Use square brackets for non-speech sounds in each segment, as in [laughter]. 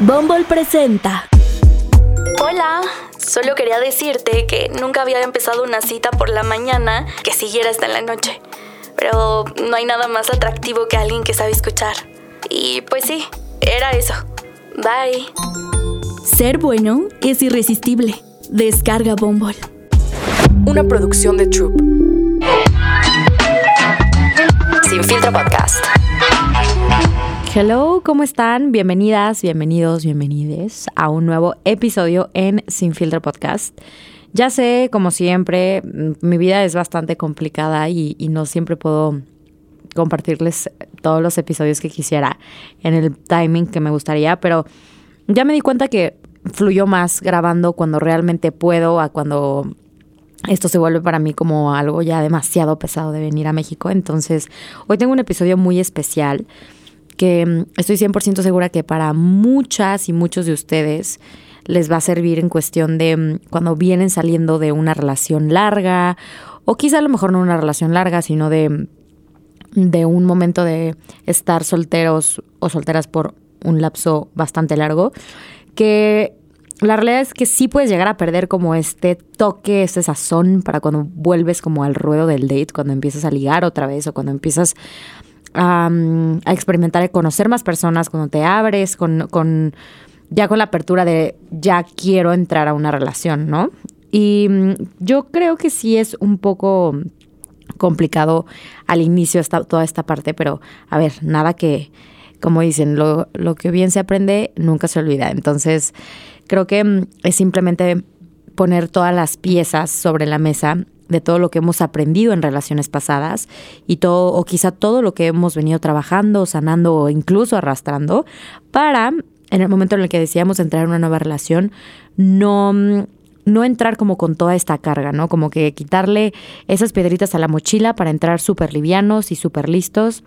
Bumble presenta. Hola, solo quería decirte que nunca había empezado una cita por la mañana que siguiera hasta en la noche. Pero no hay nada más atractivo que alguien que sabe escuchar. Y pues sí, era eso. Bye. Ser bueno es irresistible. Descarga Bumble. Una producción de Troop. Sin filtro podcast. Hello, ¿cómo están? Bienvenidas, bienvenidos, bienvenides a un nuevo episodio en Sin Filtro Podcast. Ya sé, como siempre, mi vida es bastante complicada y, y, no siempre puedo compartirles todos los episodios que quisiera en el timing que me gustaría, pero ya me di cuenta que fluyó más grabando cuando realmente puedo a cuando esto se vuelve para mí como algo ya demasiado pesado de venir a México. Entonces, hoy tengo un episodio muy especial que mm, estoy 100% segura que para muchas y muchos de ustedes les va a servir en cuestión de mm, cuando vienen saliendo de una relación larga o quizá a lo mejor no una relación larga, sino de, mm, de un momento de estar solteros o solteras por un lapso bastante largo, que la realidad es que sí puedes llegar a perder como este toque, este sazón para cuando vuelves como al ruedo del date, cuando empiezas a ligar otra vez o cuando empiezas a, experimentar y conocer más personas, cuando te abres con, con, ya con la apertura de ya quiero entrar a una relación, ¿no? Y mm, yo creo que sí es un poco complicado al inicio esta, toda esta parte, pero a ver, nada que, como dicen, lo, lo que bien se aprende nunca se olvida. Entonces, creo que mm, es simplemente poner todas las piezas sobre la mesa de todo lo que hemos aprendido en relaciones pasadas y todo, o quizá todo lo que hemos venido trabajando, sanando o incluso arrastrando, para en el momento en el que decíamos entrar en una nueva relación, no, no entrar como con toda esta carga, ¿no? Como que quitarle esas piedritas a la mochila para entrar súper livianos y súper listos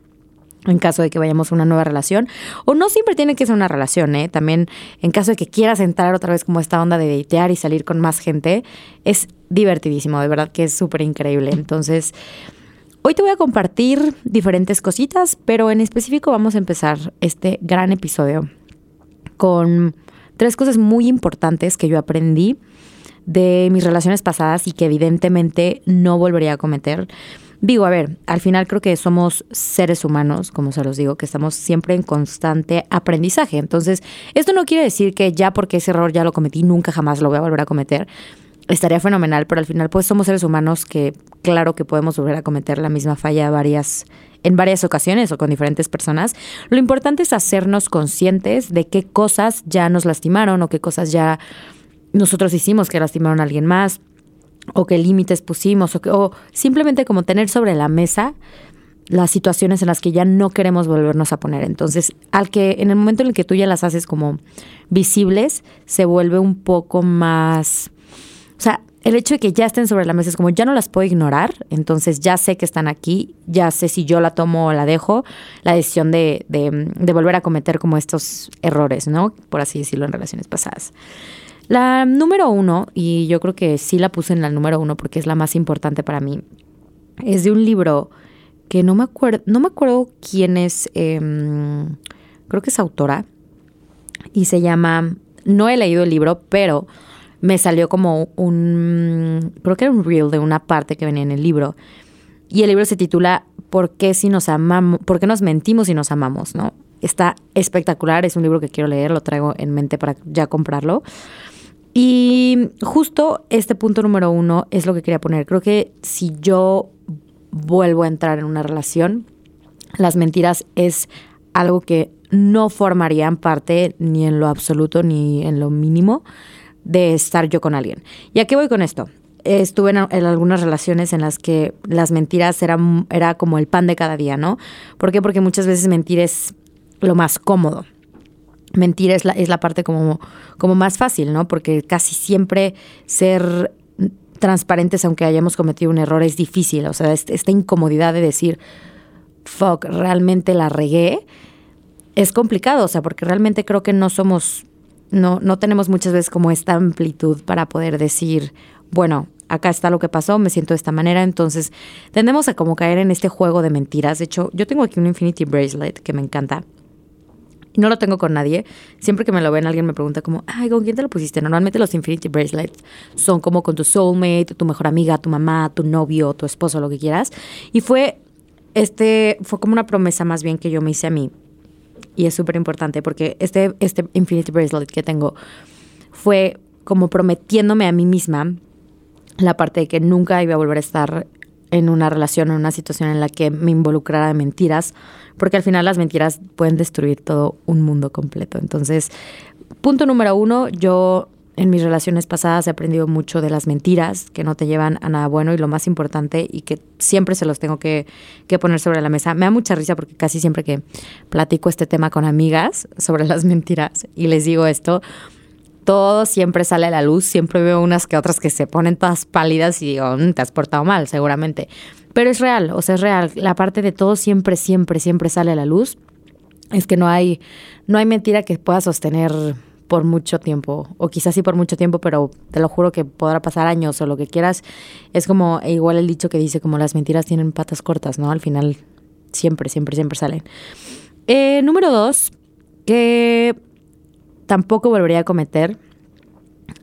en caso de que vayamos a una nueva relación. O no siempre tiene que ser una relación, ¿eh? También en caso de que quieras entrar otra vez como esta onda de datear y salir con más gente, es divertidísimo, de verdad que es súper increíble. Entonces, hoy te voy a compartir diferentes cositas, pero en específico vamos a empezar este gran episodio con tres cosas muy importantes que yo aprendí de mis relaciones pasadas y que evidentemente no volvería a cometer. Digo, a ver, al final creo que somos seres humanos, como se los digo, que estamos siempre en constante aprendizaje. Entonces, esto no quiere decir que ya porque ese error ya lo cometí, nunca jamás lo voy a volver a cometer. Estaría fenomenal, pero al final pues somos seres humanos que claro que podemos volver a cometer la misma falla varias en varias ocasiones o con diferentes personas. Lo importante es hacernos conscientes de qué cosas ya nos lastimaron o qué cosas ya nosotros hicimos que lastimaron a alguien más o qué límites pusimos o, que, o simplemente como tener sobre la mesa las situaciones en las que ya no queremos volvernos a poner. Entonces, al que en el momento en el que tú ya las haces como visibles, se vuelve un poco más, o sea, el hecho de que ya estén sobre la mesa es como ya no las puedo ignorar, entonces ya sé que están aquí, ya sé si yo la tomo o la dejo, la decisión de, de, volver a cometer como estos errores, ¿no? Por así decirlo en relaciones pasadas. La número uno, y yo creo que sí la puse en la número uno porque es la más importante para mí, es de un libro que no me acuerdo, no me acuerdo quién es, eh, creo que es autora, y se llama, no he leído el libro, pero me salió como un, creo que era un reel de una parte que venía en el libro, y el libro se titula ¿Por qué si nos amamos, por qué nos mentimos si nos amamos? ¿no? Está espectacular, es un libro que quiero leer, lo traigo en mente para ya comprarlo. Y justo este punto número uno es lo que quería poner. Creo que si yo vuelvo a entrar en una relación, las mentiras es algo que no formarían parte ni en lo absoluto ni en lo mínimo de estar yo con alguien. ¿Y a qué voy con esto? Estuve en, algunas relaciones en las que las mentiras eran era como el pan de cada día, ¿no? ¿Por qué? Porque muchas veces mentir es lo más cómodo mentir es la, es la parte como, como más fácil, ¿no? Porque casi siempre ser transparentes, aunque hayamos cometido un error, es difícil. O sea, esta incomodidad de decir, fuck, realmente la regué, es complicado. O sea, porque realmente creo que no somos, no, no tenemos muchas veces como esta amplitud para poder decir, bueno, acá está lo que pasó, me siento de esta manera. Entonces, tendemos a como caer en este juego de mentiras. De hecho, yo tengo aquí un Infinity Bracelet que me encanta Y no lo tengo con nadie. Siempre que me lo ven, alguien me pregunta como, ay, ¿con quién te lo pusiste? Normalmente los Infinity Bracelets son como con tu soulmate, tu mejor amiga, tu mamá, tu novio, tu esposo, lo que quieras. Y fue, este, fue como una promesa más bien que yo me hice a mí. Y es súper importante porque este, este Infinity Bracelet que tengo fue como prometiéndome a mí misma la parte de que nunca iba a volver a estar en una relación, en una situación en la que me involucrara de mentiras, porque al final las mentiras pueden destruir todo un mundo completo. Entonces, punto número uno, yo en mis relaciones pasadas he aprendido mucho de las mentiras que no te llevan a nada bueno y lo más importante y que siempre se los tengo que, poner sobre la mesa. Me da mucha risa porque casi siempre que platico este tema con amigas sobre las mentiras y les digo esto, todo siempre sale a la luz, siempre veo unas que otras que se ponen todas pálidas y digo, mm, te has portado mal, seguramente. Pero es real, o sea, es real. La parte de todo siempre, siempre, siempre sale a la luz. Es que no hay, no hay mentira que pueda sostener por mucho tiempo, o quizás sí por mucho tiempo, pero te lo juro que podrá pasar años o lo que quieras. Es como igual el dicho que dice como las mentiras tienen patas cortas, ¿no? Al final siempre, siempre, siempre salen. Eh, número dos, que tampoco volvería a cometer,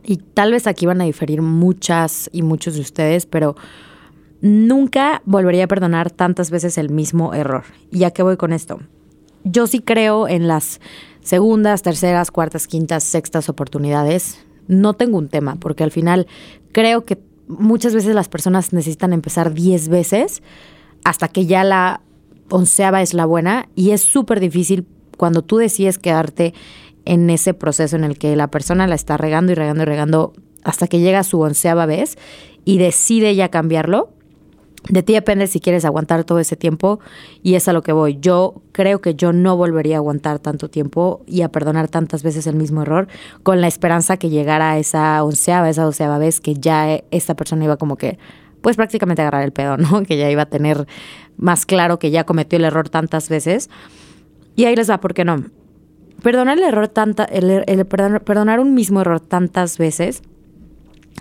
y tal vez aquí van a diferir muchas y muchos de ustedes, pero nunca volvería a perdonar tantas veces el mismo error. ¿Y a qué voy con esto? Yo sí creo en las segundas, terceras, cuartas, quintas, sextas oportunidades. No tengo un tema, porque al final creo que muchas veces las personas necesitan empezar diez veces hasta que ya la onceava es la buena y es súper difícil cuando tú decides quedarte en ese proceso en el que la persona la está regando y regando y regando hasta que llega su onceava vez y decide ya cambiarlo. De ti depende si quieres aguantar todo ese tiempo y es a lo que voy. Yo creo que yo no volvería a aguantar tanto tiempo y a perdonar tantas veces el mismo error con la esperanza que llegara esa onceava, esa doceava vez que ya esta persona iba como que, pues prácticamente agarrar el pedo, [laughs] ¿no? Que ya iba a tener más claro que ya cometió el error tantas veces. Y ahí les va, ¿por qué no? perdonar el error tanta, el, perdonar, un mismo error tantas veces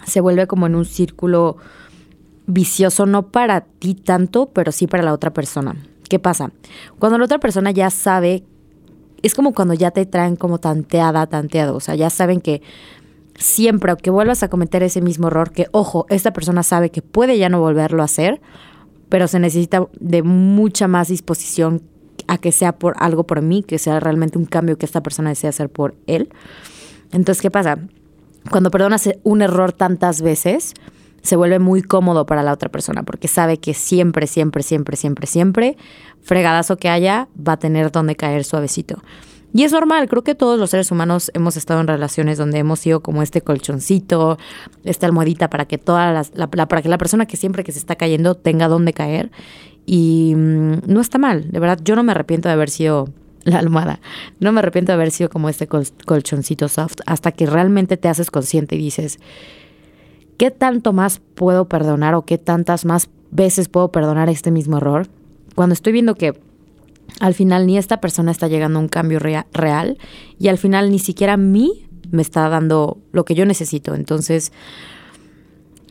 se vuelve como en un círculo vicioso, no para ti tanto, pero sí para la otra persona. ¿Qué pasa? Cuando la otra persona ya sabe, es como cuando ya te traen como tanteada, tanteado, o sea, ya saben que siempre, que vuelvas a cometer ese mismo error, que ojo, esta persona sabe que puede ya no volverlo a hacer, pero se necesita de mucha más disposición a que sea por algo por mí, que sea realmente un cambio que esta persona desea hacer por él. Entonces, ¿qué pasa? Cuando perdonas un error tantas veces, se vuelve muy cómodo para la otra persona, porque sabe que siempre, siempre, siempre, siempre, siempre, fregadazo que haya, va a tener donde caer suavecito. Y es normal, creo que todos los seres humanos hemos estado en relaciones donde hemos sido como este colchoncito, esta almohadita para que toda la, para que la persona que siempre que se está cayendo tenga donde caer. Y mm, no está mal, de verdad, yo no me arrepiento de haber sido la almohada. No me arrepiento de haber sido como este colchoncito soft hasta que realmente te haces consciente y dices, ¿qué tanto más puedo perdonar o qué tantas más veces puedo perdonar este mismo error? Cuando estoy viendo que al final ni esta persona está llegando a un cambio real y al final ni siquiera a mí me está dando lo que yo necesito. Entonces,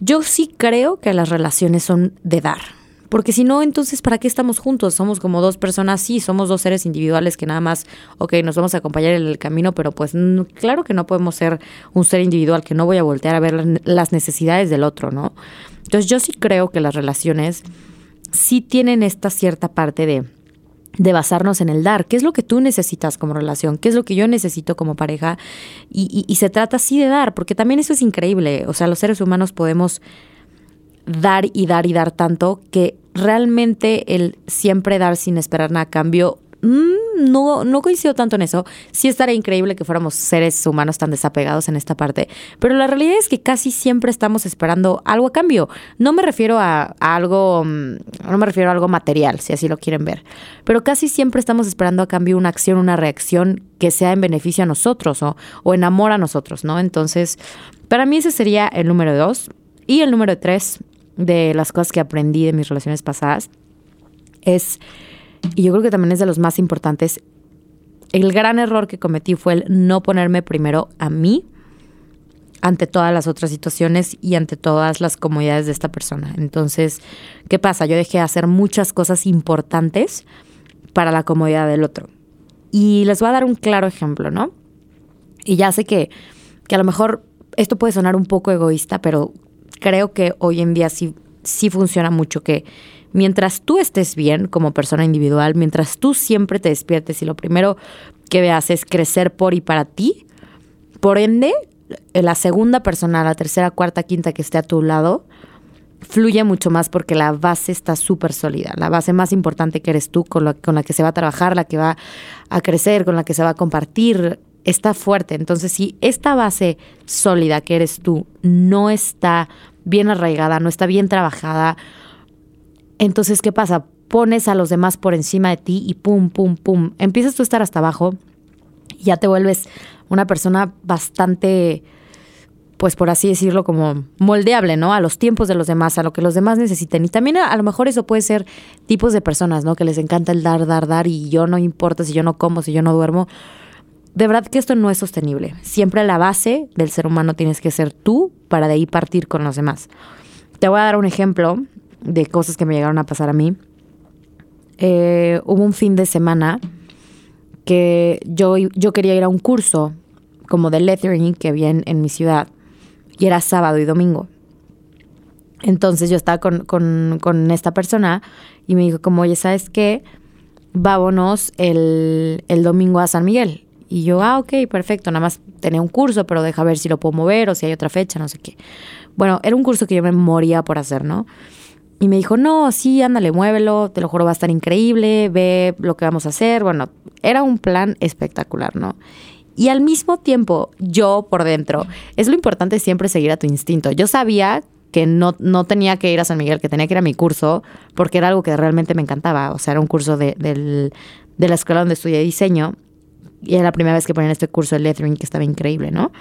yo sí creo que las relaciones son de dar. Porque si no, entonces, ¿para qué estamos juntos? Somos como dos personas, sí, somos dos seres individuales que nada más, ok, nos vamos a acompañar en el camino, pero pues claro que no podemos ser un ser individual, que no voy a voltear a ver las necesidades del otro, ¿no? Entonces yo sí creo que las relaciones sí tienen esta cierta parte de de basarnos en el dar. ¿Qué es lo que tú necesitas como relación? ¿Qué es lo que yo necesito como pareja? Y, y, se trata así de dar, porque también eso es increíble. O sea, los seres humanos podemos dar y dar y dar tanto que realmente el siempre dar sin esperar nada a cambio Mm, no, no coincido tanto en eso. Sí estaría increíble que fuéramos seres humanos tan desapegados en esta parte, pero la realidad es que casi siempre estamos esperando algo a cambio. No me refiero a, algo, mm, no me refiero a algo material, si así lo quieren ver, pero casi siempre estamos esperando a cambio una acción, una reacción que sea en beneficio a nosotros o, o en amor a nosotros, ¿no? Entonces, para mí ese sería el número dos. Y el número tres de las cosas que aprendí de mis relaciones pasadas es y yo creo que también es de los más importantes. El gran error que cometí fue el no ponerme primero a mí ante todas las otras situaciones y ante todas las comodidades de esta persona. Entonces, ¿qué pasa? Yo dejé de hacer muchas cosas importantes para la comodidad del otro. Y les voy a dar un claro ejemplo, ¿no? Y ya sé que, que a lo mejor esto puede sonar un poco egoísta, pero creo que hoy en día sí, sí funciona mucho que mientras tú estés bien como persona individual, mientras tú siempre te despiertes y lo primero que veas es crecer por y para ti, por ende, la segunda persona, la tercera, cuarta, quinta que esté a tu lado, fluye mucho más porque la base está súper sólida. La base más importante que eres tú, con la, con la que se va a trabajar, la que va a crecer, con la que se va a compartir, está fuerte. Entonces, si esta base sólida que eres tú no está bien arraigada, no está bien trabajada, entonces, ¿qué pasa? Pones a los demás por encima de ti y pum, pum, pum. Empiezas tú a estar hasta abajo y ya te vuelves una persona bastante pues por así decirlo, como moldeable, ¿no? A los tiempos de los demás, a lo que los demás necesiten. Y también a, lo mejor eso puede ser tipos de personas, ¿no? Que les encanta el dar, dar, dar y yo no importa si yo no como, si yo no duermo. De verdad que esto no es sostenible. Siempre la base del ser humano tienes que ser tú para de ahí partir con los demás. Te voy a dar un ejemplo de cosas que me llegaron a pasar a mí. Eh, hubo un fin de semana que yo, yo quería ir a un curso como de lettering que había en mi ciudad y era sábado y domingo. Entonces yo estaba con, esta persona y me dijo como, oye, ¿sabes qué? Vámonos el, el domingo a San Miguel. Y yo, ah, ok, perfecto, nada más tenía un curso, pero deja ver si lo puedo mover o si hay otra fecha, no sé qué. Bueno, era un curso que yo me moría por hacer, ¿no? Y me dijo, no, sí, ándale, muévelo, te lo juro, va a estar increíble, ve lo que vamos a hacer. Bueno, era un plan espectacular, ¿no? Y al mismo tiempo, yo por dentro, es lo importante siempre seguir a tu instinto. Yo sabía que no, no tenía que ir a San Miguel, que tenía que ir a mi curso, porque era algo que realmente me encantaba. O sea, era un curso de, de la escuela donde estudié diseño. Y era la primera vez que ponían este curso de lettering que estaba increíble, ¿no?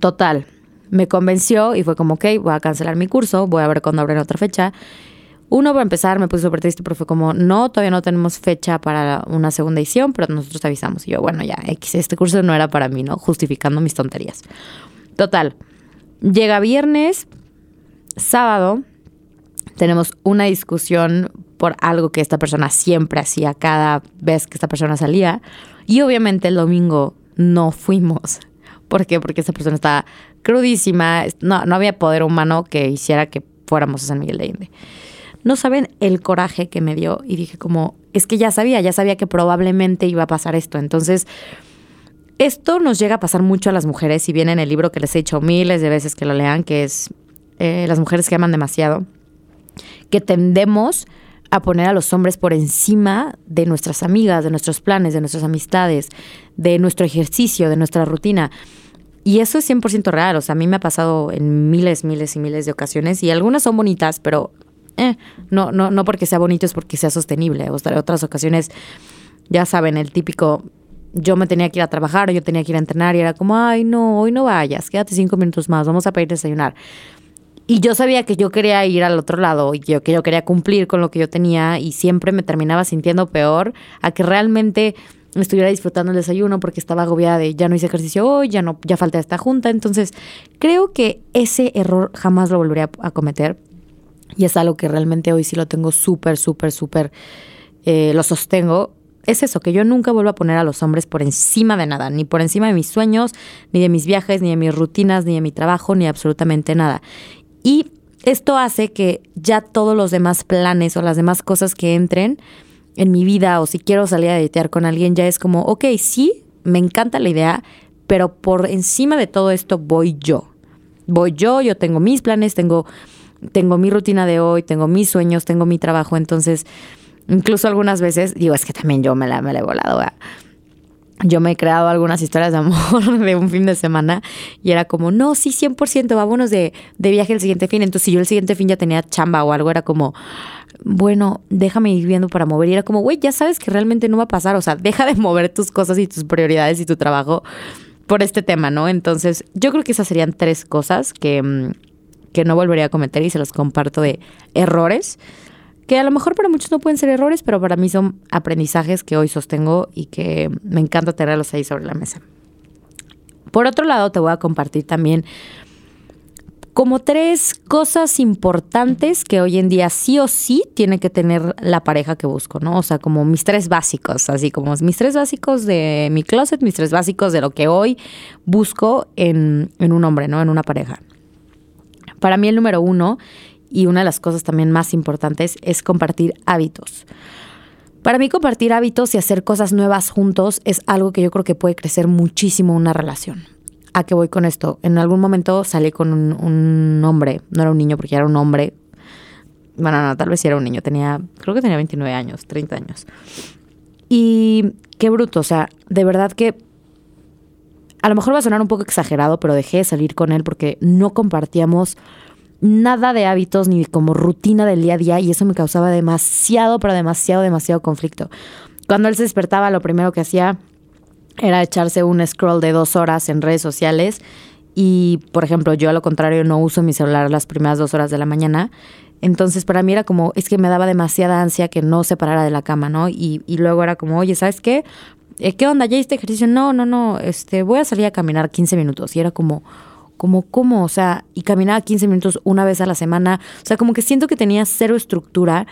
Total, me convenció y fue como, ok, voy a cancelar mi curso, voy a ver cuándo abren otra fecha. Uno, para empezar, me puse súper triste porque fue como, no, todavía no tenemos fecha para una segunda edición, pero nosotros te avisamos. Y yo, bueno, ya, X, este curso no era para mí, ¿no? Justificando mis tonterías. Total, llega viernes, sábado, tenemos una discusión por algo que esta persona siempre hacía cada vez que esta persona salía. Y obviamente el domingo no fuimos. ¿Por qué? Porque esta persona estaba crudísima. No, no había poder humano que hiciera que fuéramos a San Miguel de Allende. No saben el coraje que me dio y dije como, es que ya sabía, ya sabía que probablemente iba a pasar esto. Entonces, esto nos llega a pasar mucho a las mujeres, si bien en el libro que les he dicho miles de veces que lo lean, que es eh, Las mujeres que aman demasiado, que tendemos a poner a los hombres por encima de nuestras amigas, de nuestros planes, de nuestras amistades, de nuestro ejercicio, de nuestra rutina. Y eso es 100% real, o sea, a mí me ha pasado en miles, miles y miles de ocasiones y algunas son bonitas, pero eh, no, no, no porque sea bonito, es porque sea sostenible. O sea, otras ocasiones, ya saben, el típico, yo me tenía que ir a trabajar yo tenía que ir a entrenar y era como, ay, no, hoy no vayas, quédate cinco minutos más, vamos a pedir desayunar. Y yo sabía que yo quería ir al otro lado y que yo quería cumplir con lo que yo tenía y siempre me terminaba sintiendo peor a que realmente estuviera disfrutando el desayuno porque estaba agobiada de ya no hice ejercicio hoy, ya no, ya falta esta junta. Entonces, creo que ese error jamás lo volvería a cometer. Y es algo que realmente hoy sí lo tengo súper, súper, súper, eh, lo sostengo. Es eso, que yo nunca vuelvo a poner a los hombres por encima de nada, ni por encima de mis sueños, ni de mis viajes, ni de mis rutinas, ni de mi trabajo, ni absolutamente nada. Y esto hace que ya todos los demás planes o las demás cosas que entren en mi vida o si quiero salir a editear con alguien, ya es como, ok, sí, me encanta la idea, pero por encima de todo esto voy yo. Voy yo, yo tengo mis planes, tengo tengo mi rutina de hoy, tengo mis sueños, tengo mi trabajo, entonces incluso algunas veces, digo, es que también yo me la, me la he volado, Yo me he creado algunas historias de amor [laughs] de un fin de semana y era como, no, sí, 100%, vámonos de, de viaje el siguiente fin. Entonces, si yo el siguiente fin ya tenía chamba o algo, era como, bueno, déjame ir viendo para mover. Y era como, güey, ya sabes que realmente no va a pasar. O sea, deja de mover tus cosas y tus prioridades y tu trabajo por este tema, ¿no? Entonces, yo creo que esas serían tres cosas que mm, que no volvería a cometer y se los comparto de errores, que a lo mejor para muchos no pueden ser errores, pero para mí son aprendizajes que hoy sostengo y que me encanta tenerlos ahí sobre la mesa. Por otro lado, te voy a compartir también como tres cosas importantes que hoy en día sí o sí tiene que tener la pareja que busco, ¿no? O sea, como mis tres básicos, así como mis tres básicos de mi closet, mis tres básicos de lo que hoy busco en, en un hombre, ¿no? En una pareja. Para mí el número uno y una de las cosas también más importantes es compartir hábitos. Para mí compartir hábitos y hacer cosas nuevas juntos es algo que yo creo que puede crecer muchísimo una relación. ¿A qué voy con esto? En algún momento salí con un, hombre, no era un niño porque era un hombre. Bueno, no, tal vez sí era un niño, tenía, creo que tenía 29 años, 30 años. Y qué bruto, o sea, de verdad que a lo mejor va a sonar un poco exagerado, pero dejé de salir con él porque no compartíamos nada de hábitos ni como rutina del día a día y eso me causaba demasiado, pero demasiado, demasiado conflicto. Cuando él se despertaba, lo primero que hacía era echarse un scroll de dos horas en redes sociales y, por ejemplo, yo a lo contrario no uso mi celular las primeras dos horas de la mañana. Entonces, para mí era como, es que me daba demasiada ansia que no se parara de la cama, ¿no? Y, y luego era como, oye, ¿sabes qué? Eh, ¿Qué onda? ¿Ya hiciste ejercicio? No, no, no, este, voy a salir a caminar 15 minutos. Y era como, como, ¿cómo? O sea, y caminaba 15 minutos una vez a la semana. O sea, como que siento que tenía cero estructura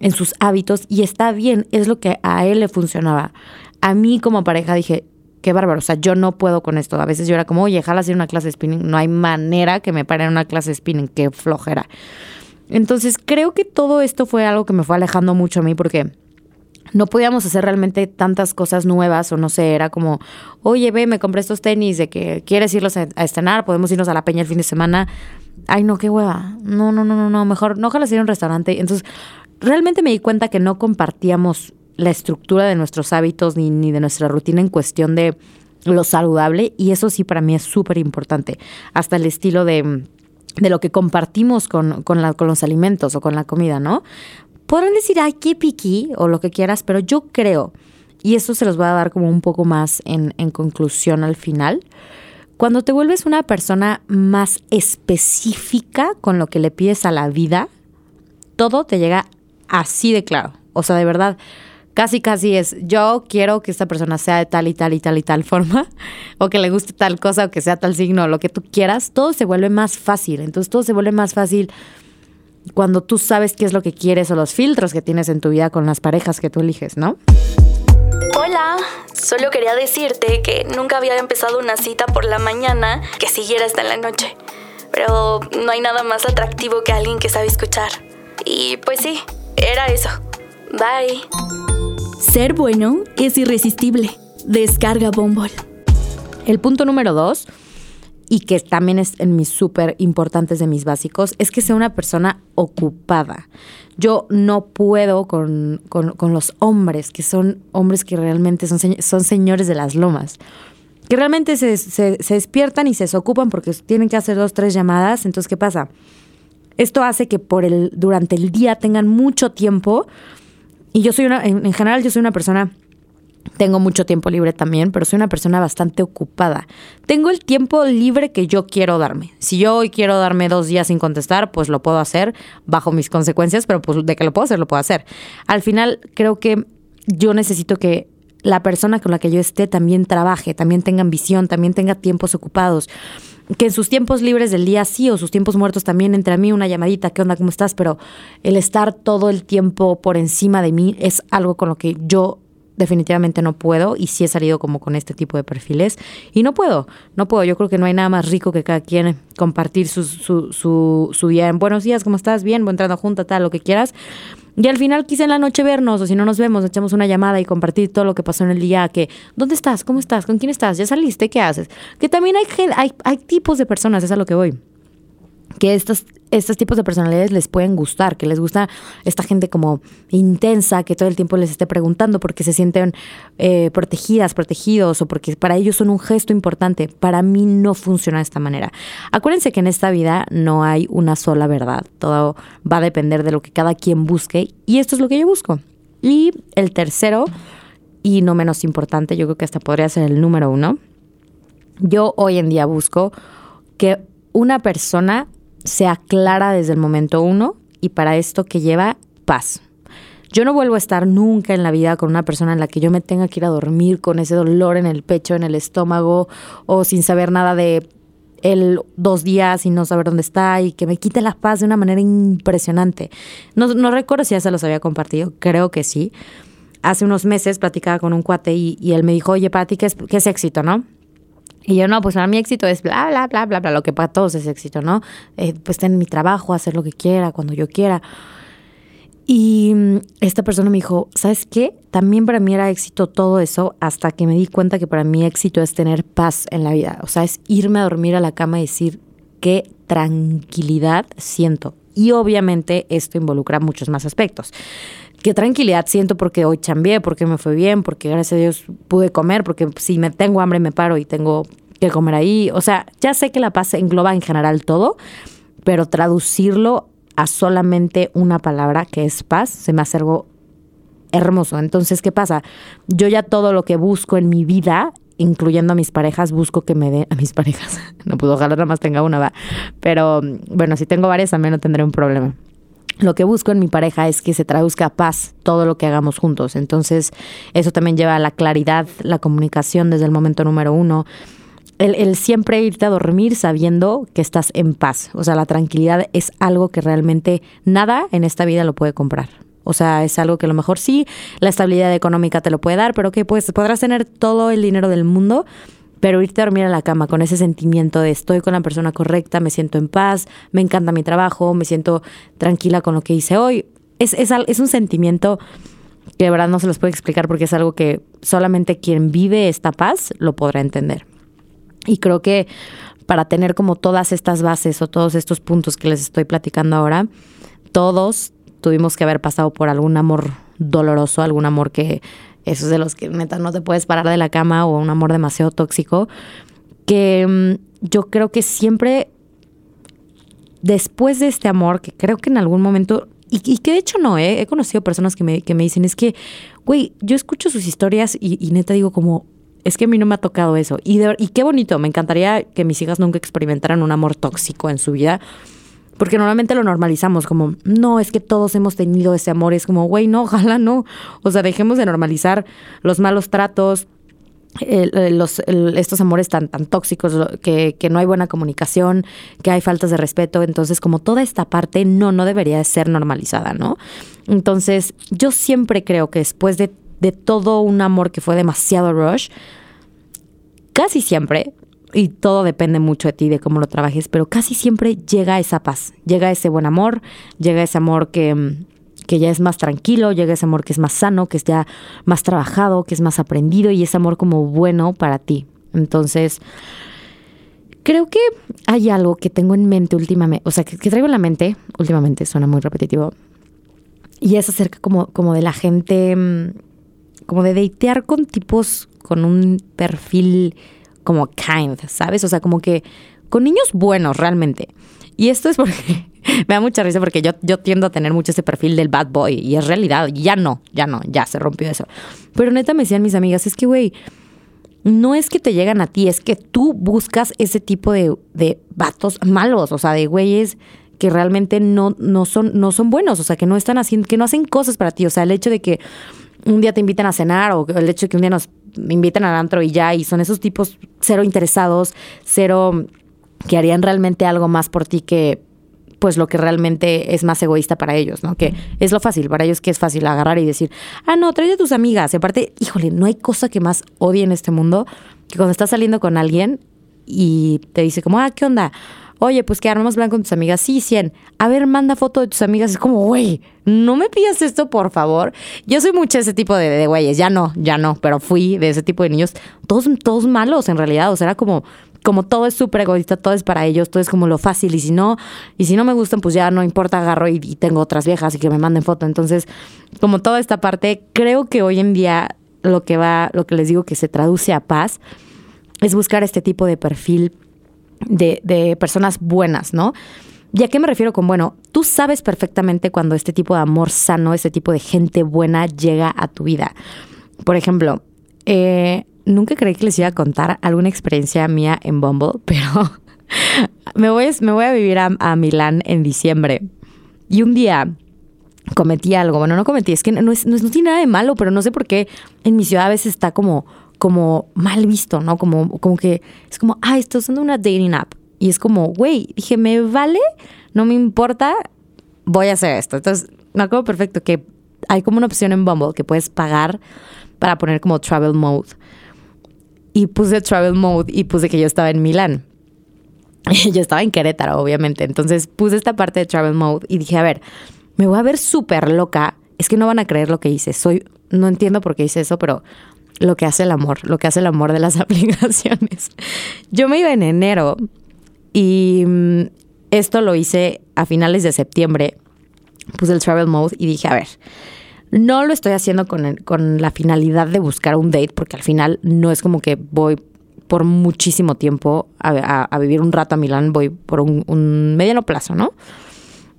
en sus hábitos y está bien, es lo que a él le funcionaba a mí como pareja dije, qué bárbaro, o sea, yo no puedo con esto. A veces yo era como, oye, jala hacer una clase de spinning, no hay manera que me pare en una clase de spinning, qué flojera. Entonces creo que todo esto fue algo que me fue alejando mucho a mí porque no podíamos hacer realmente tantas cosas nuevas o no sé, era como, oye, ve, me compré estos tenis de que quieres irlos a, estrenar, podemos irnos a la peña el fin de semana. Ay, no, qué hueva. No, no, no, no, no, mejor no ojalá ir a un restaurante. Entonces, realmente me di cuenta que no compartíamos la estructura de nuestros hábitos ni, de nuestra rutina en cuestión de lo saludable y eso sí para mí es súper importante, hasta el estilo de, de lo que compartimos con, con, con los alimentos o con la comida, ¿no? Podrán decir, ay, qué piqui o lo que quieras, pero yo creo, y eso se los voy a dar como un poco más en, en conclusión al final, cuando te vuelves una persona más específica con lo que le pides a la vida, todo te llega así de claro. O sea, de verdad, casi casi es, yo quiero que esta persona sea de tal y tal y tal y tal forma, [laughs] o que le guste tal cosa, o que sea tal signo, o lo que tú quieras, todo se vuelve más fácil. Entonces todo se vuelve más fácil cuando tú sabes qué es lo que quieres o los filtros que tienes en tu vida con las parejas que tú eliges, ¿no? Hola, solo quería decirte que nunca había empezado una cita por la mañana que siguiera hasta en la noche. Pero no hay nada más atractivo que alguien que sabe escuchar. Y pues sí, era eso. Bye. Ser bueno es irresistible. Descarga Bombol. El punto número dos, y que también es en mis súper importantes de mis básicos, es que sea una persona ocupada. Yo no puedo con, los hombres, que son hombres que realmente son, son señores de las lomas que realmente se, se, despiertan y se desocupan porque tienen que hacer dos, tres llamadas. Entonces, ¿qué pasa? Esto hace que por el, durante el día tengan mucho tiempo y yo soy una, en, general yo soy una persona tengo mucho tiempo libre también, pero soy una persona bastante ocupada. Tengo el tiempo libre que yo quiero darme. Si yo hoy quiero darme dos días sin contestar, pues lo puedo hacer bajo mis consecuencias, pero pues de que lo puedo hacer, lo puedo hacer. Al final creo que yo necesito que la persona con la que yo esté también trabaje, también tenga ambición, también tenga tiempos ocupados que en sus tiempos libres del día sí o sus tiempos muertos también entre a mí una llamadita, ¿qué onda? ¿Cómo estás? Pero el estar todo el tiempo por encima de mí es algo con lo que yo definitivamente no puedo y sí he salido como con este tipo de perfiles y no puedo, no puedo. Yo creo que no hay nada más rico que cada quien compartir su, su, su, su día en buenos días, ¿cómo estás? Bien, voy entrando junta, tal, lo que quieras. Y al final quise en la noche vernos, o si no nos vemos, echamos una llamada y compartir todo lo que pasó en el día, que, ¿dónde estás? ¿Cómo estás? ¿Con quién estás? ¿Ya saliste? ¿Qué haces? Que también hay, hay, hay tipos de personas, es a lo que voy que estos, tipos de personalidades les pueden gustar, que les gusta esta gente como intensa, que todo el tiempo les esté preguntando porque se sienten eh, protegidas, protegidos o porque para ellos son un gesto importante. Para mí no funciona de esta manera. Acuérdense que en esta vida no hay una sola verdad, todo va a depender de lo que cada quien busque y esto es lo que yo busco. Y el tercero, y no menos importante, yo creo que hasta podría ser el número uno, yo hoy en día busco que una persona sea clara desde el momento uno y para esto que lleva paz. Yo no vuelvo a estar nunca en la vida con una persona en la que yo me tenga que ir a dormir con ese dolor en el pecho, en el estómago o sin saber nada de él dos días y no saber dónde está y que me quite la paz de una manera impresionante. No, no recuerdo si ya se los había compartido, creo que sí. Hace unos meses platicaba con un cuate y, él me dijo, oye, para ti, ¿qué es, qué es éxito, no? Y yo, no, pues para mí éxito es bla, bla, bla, bla, bla, lo que para todos es éxito, ¿no? Eh, pues tener mi trabajo, hacer lo que quiera, cuando yo quiera. Y mm, esta persona me dijo, ¿sabes qué? También para mí era éxito todo eso hasta que me di cuenta que para mí éxito es tener paz en la vida. O sea, es irme a dormir a la cama y decir qué tranquilidad siento. Y obviamente esto involucra muchos más aspectos. Qué tranquilidad siento porque hoy chambié, porque me fue bien, porque gracias a Dios pude comer, porque si me tengo hambre me paro y tengo que comer ahí. O sea, ya sé que la paz engloba en general todo, pero traducirlo a solamente una palabra que es paz, se me hace algo hermoso. Entonces, ¿qué pasa? Yo ya todo lo que busco en mi vida, incluyendo a mis parejas, busco que me den a mis parejas. [laughs] No puedo, ojalá nada más tenga una, va. Pero bueno, si tengo varias también no tendré un problema. Lo que busco en mi pareja es que se traduzca a paz todo lo que hagamos juntos. Entonces, eso también lleva a la claridad, la comunicación desde el momento número uno el, siempre irte a dormir sabiendo que estás en paz. O sea, la tranquilidad es algo que realmente nada en esta vida lo puede comprar. O sea, es algo que a lo mejor sí, la estabilidad económica te lo puede dar, pero que pues podrás tener todo el dinero del mundo, pero irte a dormir a la cama con ese sentimiento de estoy con la persona correcta, me siento en paz, me encanta mi trabajo, me siento tranquila con lo que hice hoy. Es, es, es un sentimiento que de verdad no se los puede explicar porque es algo que solamente quien vive esta paz lo podrá entender. Y creo que para tener como todas estas bases o todos estos puntos que les estoy platicando ahora, todos tuvimos que haber pasado por algún amor doloroso, algún amor que esos de los que neta no te puedes parar de la cama o un amor demasiado tóxico, que mm, yo creo que siempre después de este amor, que creo que en algún momento, y, que de hecho no, ¿eh? he conocido personas que me, que me dicen, es que, güey, yo escucho sus historias y, y neta digo como, es que a mí no me ha tocado eso. Y, y qué bonito, me encantaría que mis hijas nunca experimentaran un amor tóxico en su vida. Porque normalmente lo normalizamos como, no, es que todos hemos tenido ese amor. Es como, güey, no, ojalá no. O sea, dejemos de normalizar los malos tratos, los, estos amores tan, tan tóxicos, que, que, no hay buena comunicación, que hay faltas de respeto. Entonces, como toda esta parte no, no debería de ser normalizada, ¿no? Entonces, yo siempre creo que después de de todo un amor que fue demasiado rush, casi siempre, y todo depende mucho de ti, de cómo lo trabajes, pero casi siempre llega esa paz, llega ese buen amor, llega ese amor que, que ya es más tranquilo, llega ese amor que es más sano, que es ya más trabajado, que es más aprendido y ese amor como bueno para ti. Entonces, creo que hay algo que tengo en mente últimamente, o sea, que, traigo en la mente, últimamente suena muy repetitivo, y es acerca como, como de la gente mm, como de datear con tipos con un perfil como kind, ¿sabes? O sea, como que con niños buenos realmente. Y esto es porque [laughs] me da mucha risa porque yo, yo tiendo a tener mucho ese perfil del bad boy y es realidad. Ya no, ya no, ya se rompió eso. Pero neta me decían mis amigas, es que, güey, no es que te llegan a ti, es que tú buscas ese tipo de, de vatos malos, o sea, de güeyes que realmente no, no, son, no son buenos, o sea, que no están haciendo, que no hacen cosas para ti. O sea, el hecho de que un día te invitan a cenar o el hecho de que un día nos invitan al antro y ya, y son esos tipos cero interesados, cero que harían realmente algo más por ti que pues lo que realmente es más egoísta para ellos, ¿no? Que es lo fácil, para ellos que es fácil agarrar y decir, ah, no, trae a tus amigas. Y aparte, híjole, no hay cosa que más odie en este mundo que cuando estás saliendo con alguien y te dice como, ah, ¿qué onda? Oye, pues que armamos blanco con tus amigas. Sí, 100. A ver, manda foto de tus amigas. Es como, güey, no me pidas esto, por favor. Yo soy mucho ese tipo de, güeyes. Ya no, ya no. Pero fui de ese tipo de niños. Todos, todos malos, en realidad. O sea, era como, como todo es súper egoísta, todo es para ellos, todo es como lo fácil. Y si no, y si no me gustan, pues ya no importa, agarro y, y tengo otras viejas y que me manden foto. Entonces, como toda esta parte, creo que hoy en día lo que va, lo que les digo que se traduce a paz, es buscar este tipo de perfil de, personas buenas, ¿no? ¿Y a qué me refiero con bueno? Tú sabes perfectamente cuando este tipo de amor sano, este tipo de gente buena llega a tu vida. Por ejemplo, eh, nunca creí que les iba a contar alguna experiencia mía en Bumble, [laughs] pero me, voy, me voy a vivir a, Milán en diciembre. Y un día cometí algo. Bueno, no cometí, es que no, es, no, no tiene nada de malo, pero no sé por qué en mi ciudad a veces está como como mal visto, ¿no? Como, como que es como, ah, estoy usando una dating app. Y es como, güey, dije, me vale, no me importa, voy a hacer esto. Entonces, me acuerdo perfecto que hay como una opción en Bumble que puedes pagar para poner como travel mode. Y puse travel mode y puse que yo estaba en Milán. [laughs] yo estaba en Querétaro, obviamente. Entonces puse esta parte de travel mode y dije, a ver, me voy a ver súper loca. Es que no van a creer lo que hice. Soy, no entiendo por qué hice eso, pero lo que hace el amor, lo que hace el amor de las [laughs] aplicaciones. Yo me iba en enero y mm, esto lo hice a finales de septiembre. Puse el travel mode y dije, a ver, no lo estoy haciendo con, con la finalidad de buscar un date, porque al final no es como que voy por muchísimo tiempo a, vivir un rato a Milán, voy por un, un, mediano plazo, ¿no?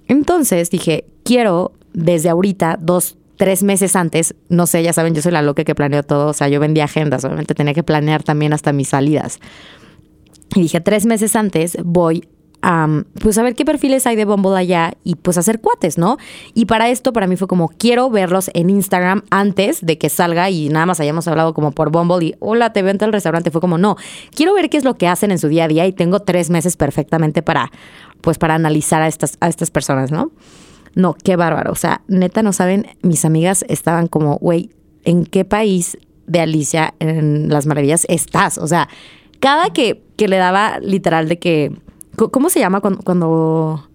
Entonces dije, quiero desde ahorita, dos, tres meses antes, no sé, ya saben, yo soy la loca que planeo todo, o sea, yo vendía agendas, obviamente tenía que planear también hasta mis salidas. Y dije, tres meses antes voy pues a ver qué perfiles hay de Bumble allá y pues hacer cuates, ¿no? Y para esto, para mí fue como, quiero verlos en Instagram antes de que salga y nada más hayamos hablado como por Bumble y, hola, te veo en el restaurante. Fue como, no, quiero ver qué es lo que hacen en su día a día y tengo tres meses perfectamente para, pues para analizar a estas, a estas personas, ¿no? No, qué bárbaro. O sea, neta, no saben, mis amigas estaban como, güey, ¿en qué país de Alicia en las maravillas estás? O sea, cada que, que le daba literal de que ¿Cómo se llama cuando,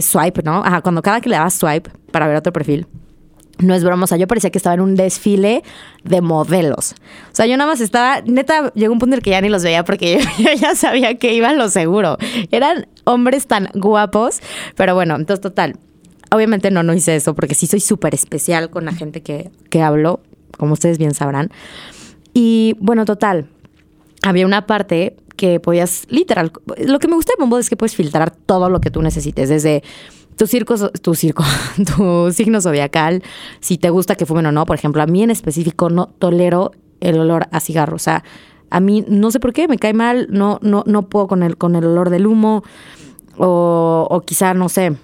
swipe, no? Ajá, cuando cada que le dabas swipe para ver otro perfil. No es broma, o sea, yo parecía que estaba en un desfile de modelos. O sea, yo nada más estaba, neta, llegó un punto en el que ya ni los veía porque [laughs] yo, ya sabía que iban lo seguro. Eran hombres tan guapos, pero bueno, entonces total. Obviamente no, no hice eso porque sí soy súper especial con la gente que, que hablo, como ustedes bien sabrán. Y bueno, total, había una parte que podías, literal, lo que me gusta de Bumble es que puedes filtrar todo lo que tú necesites, desde tu circo, tu circo, [laughs] tu signo zodiacal, si te gusta que fumen o no. Por ejemplo, a mí en específico no tolero el olor a cigarro. O sea, a mí no sé por qué, me cae mal, no, no, no puedo con el, con el olor del humo. O, o quizá, no sé,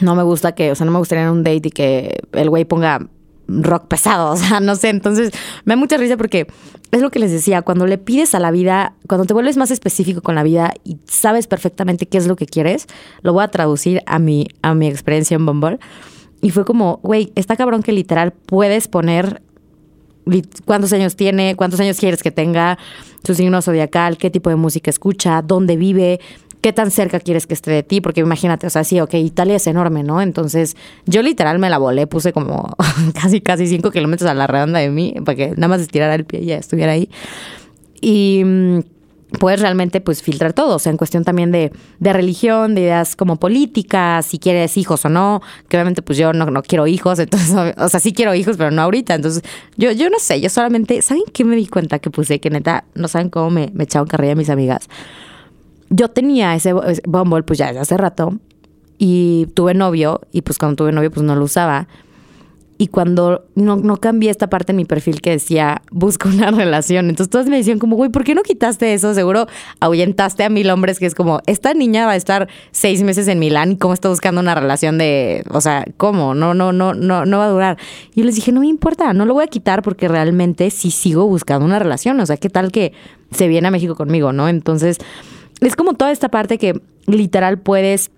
no me gusta que, o sea, no me gustaría un date y que el güey ponga rock pesado, [laughs] o sea, no sé, entonces me da mucha risa porque es lo que les decía, cuando le pides a la vida, cuando te vuelves más específico con la vida y sabes perfectamente qué es lo que quieres, lo voy a traducir a mi, a mi experiencia en Bumble. Y fue como, güey, está cabrón que literal puedes poner cuántos años tiene, cuántos años quieres que tenga, su signo zodiacal, qué tipo de música escucha, dónde vive, qué tan cerca quieres que esté de ti, porque imagínate, o sea, sí, ok, Italia es enorme, ¿no? Entonces, yo literal me la volé, puse como [laughs] casi, casi cinco kilómetros a la redonda de mí, para que nada más estirara el pie y ya estuviera ahí. Y mm, puedes realmente pues filtrar todo, o sea, en cuestión también de, de, religión, de ideas como políticas, si quieres hijos o no, que obviamente pues yo no, no, quiero hijos, [laughs] entonces, o sea, sí quiero hijos, pero no ahorita, entonces yo, yo no sé, yo solamente, ¿saben qué me di cuenta que puse? Que neta, no saben cómo me, me echaron carrilla mis amigas yo tenía ese, Bumble pues ya desde hace rato y tuve novio y pues cuando tuve novio pues no lo usaba. Y cuando no, no cambié esta parte en mi perfil que decía, busca una [laughs] relación. Entonces todos me decían como, güey, ¿por qué no quitaste eso? Seguro ahuyentaste a mil hombres que es como, esta niña va a estar seis meses en Milán y cómo está buscando una relación de, o sea, ¿cómo? No, no, no, no, no va a durar. Y yo les dije, no me importa, no lo voy a quitar porque realmente sí sigo buscando una relación. O sea, ¿qué tal que se viene a México conmigo, no? Entonces es como toda esta parte que literal puedes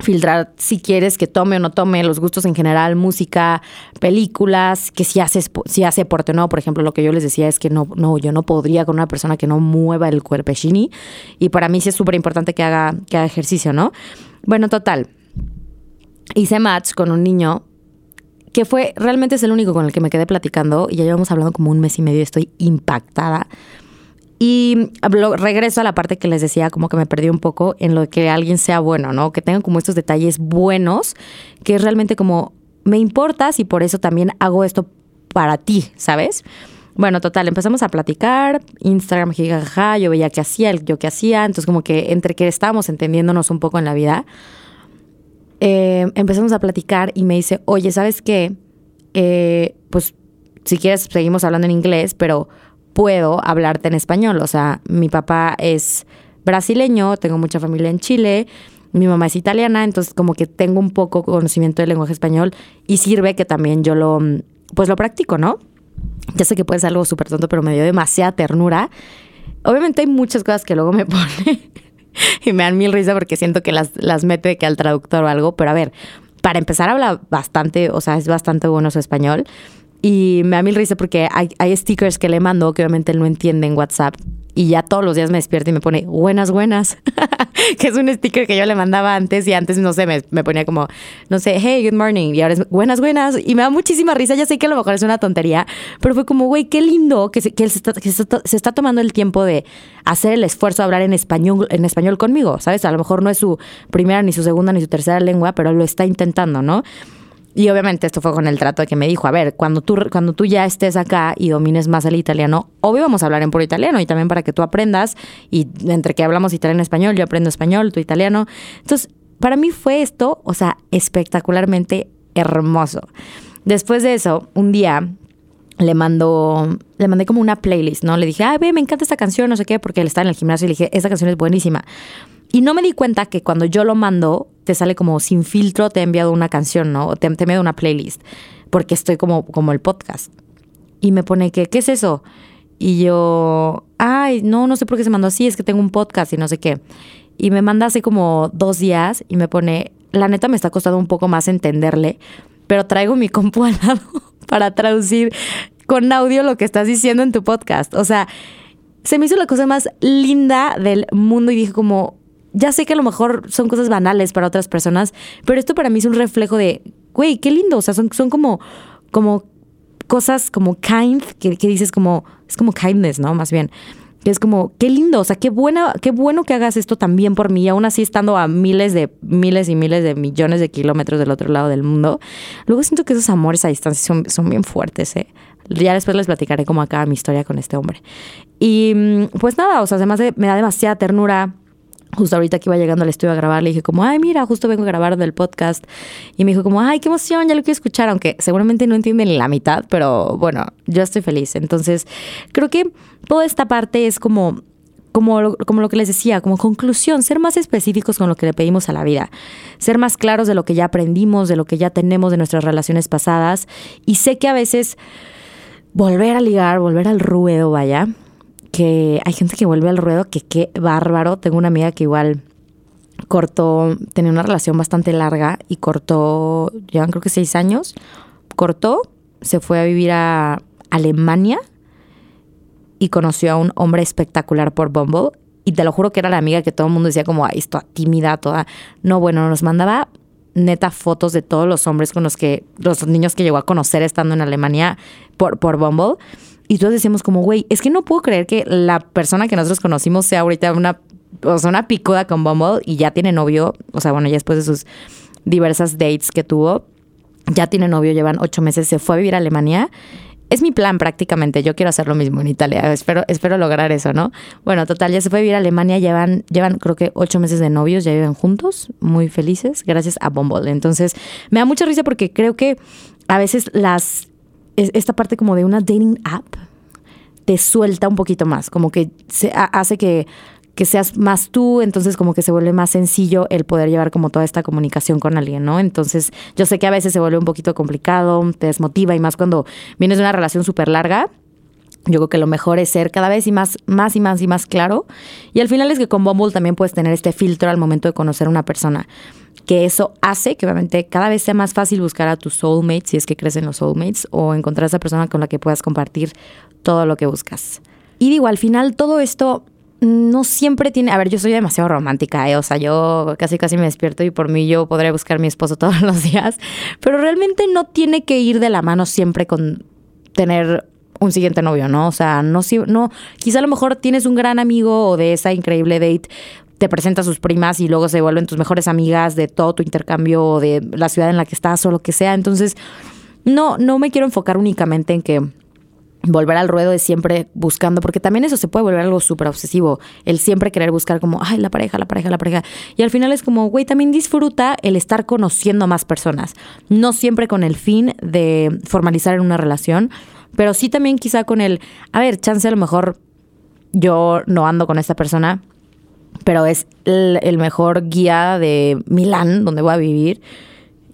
filtrar si quieres que tome o no tome los gustos en general, música, películas, que si hace, si hace deporte o no. Por ejemplo, lo que yo les decía es que no, no, yo no podría con una persona que no mueva el cuerpechini. Y para mí sí es súper importante que haga, que haga ejercicio, ¿no? Bueno, total. Hice match con un niño que fue, realmente es el único con el que me quedé platicando y ya llevamos hablando como un mes y medio, estoy impactada y regreso a la parte que les decía, como que me perdí un poco en lo que alguien sea bueno, ¿no? Que tengan como estos detalles buenos, que es realmente como, me importas y por eso también hago esto para ti, ¿sabes? Bueno, total, empezamos a platicar, Instagram, jijaja, yo veía qué hacía, yo qué hacía, entonces como que entre que estábamos entendiéndonos un poco en la vida, eh, empezamos a platicar y me dice, oye, ¿sabes qué? Eh, pues si quieres seguimos hablando en inglés, pero puedo hablarte en español. O sea, mi papá es brasileño, tengo mucha familia en Chile, mi mamá es italiana, entonces como que tengo un poco conocimiento del lenguaje español y sirve que también yo lo, pues lo practico, ¿no? Ya sé que puede ser algo súper tonto, pero me dio demasiada ternura. Obviamente hay muchas cosas que luego me [laughs] pone y me dan mil risa porque siento que las, las mete que al traductor o algo, pero a ver, para empezar habla bastante, o sea, es bastante bueno su español. Y me da mil risa porque hay, stickers que le mando que obviamente él no entiende en WhatsApp y ya todos los días me despierta y me pone buenas, buenas, [laughs] que es un sticker que yo le mandaba antes y antes, no sé, me, ponía como, no sé, hey, good morning, y ahora es buenas, buenas, y me da muchísima risa, ya sé que a lo mejor es una tontería, pero fue como, güey, qué lindo que, se, que, él se está, se, está, se, está, tomando el tiempo de hacer el esfuerzo de hablar en español, en español conmigo, ¿sabes? A lo mejor no es su primera, ni su segunda, ni su tercera lengua, pero lo está intentando, ¿no? Y obviamente esto fue con el trato de que me dijo, a ver, cuando tú, cuando tú ya estés acá y domines más el italiano, obvio vamos a hablar en puro italiano y también para que tú aprendas y entre que hablamos italiano español, yo aprendo español, tú italiano. Entonces, para mí fue esto, o sea, espectacularmente hermoso. Después de eso, un día le mando, le mandé como una playlist, ¿no? Le dije, ay, ve, me encanta esta canción, no sé qué, porque él está en el gimnasio y le dije, esta canción es buenísima. Y no me di cuenta que cuando yo lo mando, te sale como sin filtro, te he enviado una canción, ¿no? O te, te he enviado una playlist, porque estoy como, como el podcast. Y me pone que, ¿qué es eso? Y yo, ay, no, no sé por qué se mandó así, es que tengo un podcast y no sé qué. Y me manda hace como dos días y me pone, la neta me está costando un poco más entenderle, pero traigo mi compu al lado [laughs] para traducir con audio lo que estás diciendo en tu podcast. O sea, se me hizo la cosa más linda del mundo y dije como, ya sé que a lo mejor son cosas banales para otras personas, pero esto para mí es un reflejo de, güey, qué lindo, o sea, son, son como, como cosas como kind, que, dices como, es como kindness, ¿no? Más bien. Que es como, qué lindo, o sea, qué buena, qué bueno que hagas esto también por mí, aún así estando a miles de, miles y miles de millones de kilómetros del otro lado del mundo. Luego siento que esos amores a distancia son, son bien fuertes, ¿eh? Ya después les platicaré cómo acaba mi historia con este hombre. Y pues nada, o sea, además de, me da demasiada ternura justo ahorita que iba llegando al estudio a grabar, le dije como, ay, mira, justo vengo a grabar del podcast. Y me dijo como, ay, qué emoción, ya lo quiero escuchar, aunque seguramente no entienden la mitad, pero bueno, yo estoy feliz. Entonces, creo que toda esta parte es como... Como, como lo que les decía, como conclusión, ser más específicos con lo que le pedimos a la vida, ser más claros de lo que ya aprendimos, de lo que ya tenemos de nuestras relaciones pasadas. Y sé que a veces volver a ligar, volver al ruedo, vaya, que hay gente que vuelve al ruedo, que qué bárbaro. Tengo una amiga que igual cortó, tenía una relación bastante larga y cortó, llevan creo que seis años, cortó, se fue a vivir a Alemania y conoció a un hombre espectacular por Bumble. Y te lo juro que era la amiga que todo el mundo decía como, ay, esto tímida, toda. No, bueno, nos mandaba neta fotos de todos los hombres con los que, los niños que llegó a conocer estando en Alemania por, por Bumble. Y todos decíamos como, güey, es que no puedo creer que la persona que nosotros conocimos sea ahorita una, o una picuda con Bumble y ya tiene novio. O sea, bueno, ya después de sus diversas dates que tuvo, ya tiene novio, llevan ocho meses, se fue a vivir a Alemania. Es mi plan prácticamente, yo quiero hacer lo mismo en Italia, espero, espero lograr eso, ¿no? Bueno, total, ya se fue a vivir a Alemania, llevan, llevan creo que ocho meses de novios, ya viven juntos, muy felices, gracias a Bumble. Entonces, me da mucha risa porque creo que a veces las esta parte como de una dating app te suelta un poquito más, como que se hace que, que seas más tú, entonces como que se vuelve más sencillo el poder llevar como toda esta comunicación con alguien, ¿no? Entonces yo sé que a veces se vuelve un poquito complicado, te desmotiva y más cuando vienes de una relación súper larga. Yo creo que lo mejor es ser cada vez y más, más y más y más claro. Y al final es que con Bumble también puedes tener este filtro al momento de conocer a una persona que eso hace que obviamente cada vez sea más fácil buscar a tu soulmate, si es que crees en los soulmates, o encontrar a esa persona con la que puedas compartir todo lo que buscas. Y digo, al final todo esto no siempre tiene, a ver, yo soy demasiado romántica, ¿eh? o sea, yo casi casi me despierto y por mí yo podré buscar a mi esposo [laughs] todos los días, pero realmente no tiene que ir de la mano siempre con tener un siguiente novio, ¿no? O sea, no, no, quizá a lo mejor tienes un gran amigo o de esa increíble date te presenta a sus primas y luego se vuelven tus mejores amigas de todo tu intercambio o de la ciudad en la que estás o lo que sea. Entonces, no, no me quiero enfocar únicamente en que volver al ruedo de siempre buscando, porque también eso se puede volver algo súper obsesivo, el siempre querer buscar como, ay, la pareja, la pareja, la pareja. Y al final es como, güey, también disfruta el estar conociendo a más personas, no siempre con el fin de formalizar en una relación, pero sí también quizá con el, a ver, chance a lo mejor yo no ando con esta persona, pero es el, mejor guía de Milán, donde voy a vivir.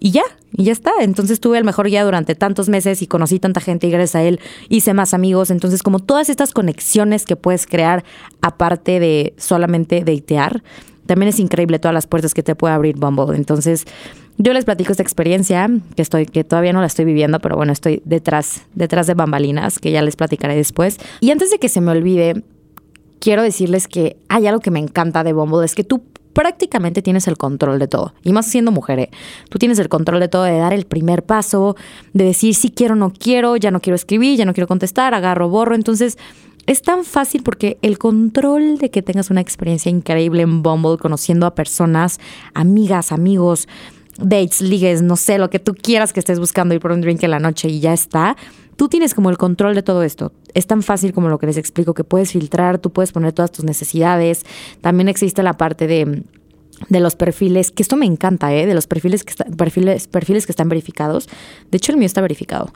Y ya, y ya está. Entonces tuve el mejor guía durante tantos meses y conocí tanta gente y gracias a él hice más amigos. Entonces, como todas estas conexiones que puedes crear aparte de solamente deitear, también es increíble todas las puertas que te puede abrir Bumble. Entonces, yo les platico esta experiencia, que estoy, que todavía no la estoy viviendo, pero bueno, estoy detrás, detrás de bambalinas, que ya les platicaré después. Y antes de que se me olvide, quiero decirles que hay algo que me encanta de Bumble, es que tú prácticamente tienes el control de todo. Y más siendo mujer, ¿eh? tú tienes el control de todo, de dar el primer paso, de decir si quiero o no quiero, ya no quiero escribir, ya no quiero contestar, agarro, borro. Entonces, es tan fácil porque el control de que tengas una experiencia increíble en Bumble, conociendo a personas, amigas, amigos, dates, ligues, no sé, lo que tú quieras que estés buscando ir por un drink en la noche y ya está. Tú tienes como el control de todo esto. Es tan fácil como lo que les explico, que puedes filtrar, tú puedes poner todas tus necesidades. También existe la parte de de los perfiles, que esto me encanta, ¿eh? de los perfiles que, perfiles, perfiles que están verificados. De hecho, el mío está verificado.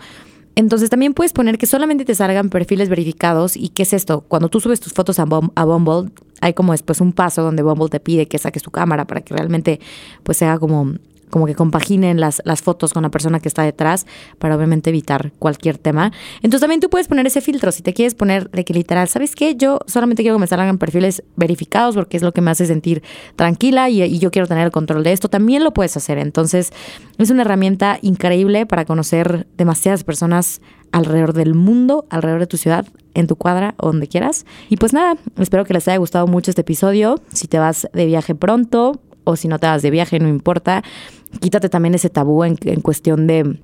Entonces también puedes poner que solamente te salgan perfiles verificados. ¿Y qué es esto? Cuando tú subes tus fotos a, a Bumble, hay como después un paso donde Bumble te pide que saques tu cámara para que realmente pues sea como como que compaginen las, las fotos con la persona que está detrás para obviamente evitar cualquier tema. Entonces también tú puedes poner ese filtro. Si te quieres poner de que literal, ¿sabes qué? Yo solamente quiero que me salgan perfiles verificados porque es lo que me hace sentir tranquila y, y yo quiero tener el control de esto. También lo puedes hacer. Entonces es una herramienta increíble para conocer demasiadas personas alrededor del mundo, alrededor de tu ciudad, en tu cuadra o donde quieras. Y pues nada, espero que les haya gustado mucho este episodio. Si te vas de viaje pronto o si no te vas de viaje, no importa quítate también ese tabú en, cuestión de,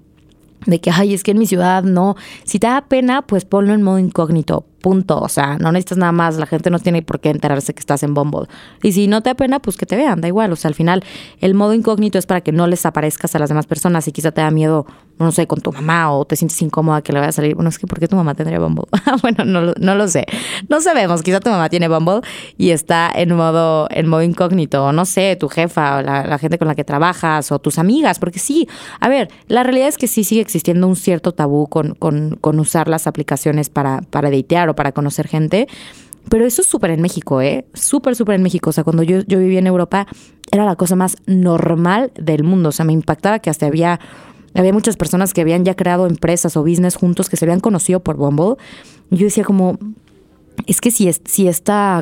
de que, ay, es que en mi ciudad no. Si te da pena, pues ponlo en modo incógnito. Punto. O sea, no necesitas nada más. La gente no tiene por qué enterarse que estás en Bumble. Y si no te da pena, pues que te vean, da igual. O sea, al final, el modo incógnito es para que no les aparezcas a las demás personas. Y quizá te da miedo, no sé, con tu mamá o te sientes incómoda que le vaya a salir. Bueno, es que ¿por qué tu mamá tendría Bumble? [laughs] bueno, no, no lo sé. No sabemos. Quizá tu mamá tiene Bumble y está en modo, en modo incógnito. O no sé, tu jefa o la, la gente con la que trabajas o tus amigas. Porque sí, a ver, la realidad es que sí sigue existiendo un cierto tabú con, con, con usar las aplicaciones para, para datear para conocer gente. Pero eso es súper en México, ¿eh? Súper, súper en México. O sea, cuando yo, yo vivía en Europa, era la cosa más normal del mundo. O sea, me impactaba que hasta había, había muchas personas que habían ya creado empresas o business juntos que se habían conocido por Bumble. Y yo decía como, es que si, si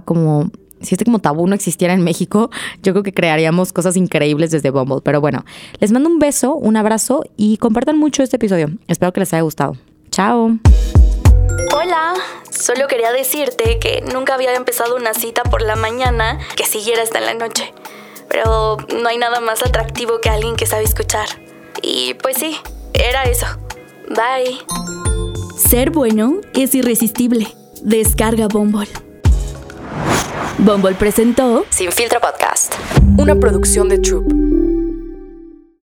como si este como tabú no existiera en México, [laughs] yo creo que crearíamos cosas increíbles desde Bumble. Pero bueno, les mando un beso, un abrazo y compartan mucho este episodio. Espero que les haya gustado. Chao. Hola, solo quería decirte que nunca había empezado una cita por la mañana que siguiera hasta en la noche. Pero no hay nada más atractivo que alguien que sabe escuchar. Y pues sí, era eso. Bye. Ser bueno es irresistible. Descarga Bumble. Bumble presentó Sin Filtro Podcast, una producción de Troop.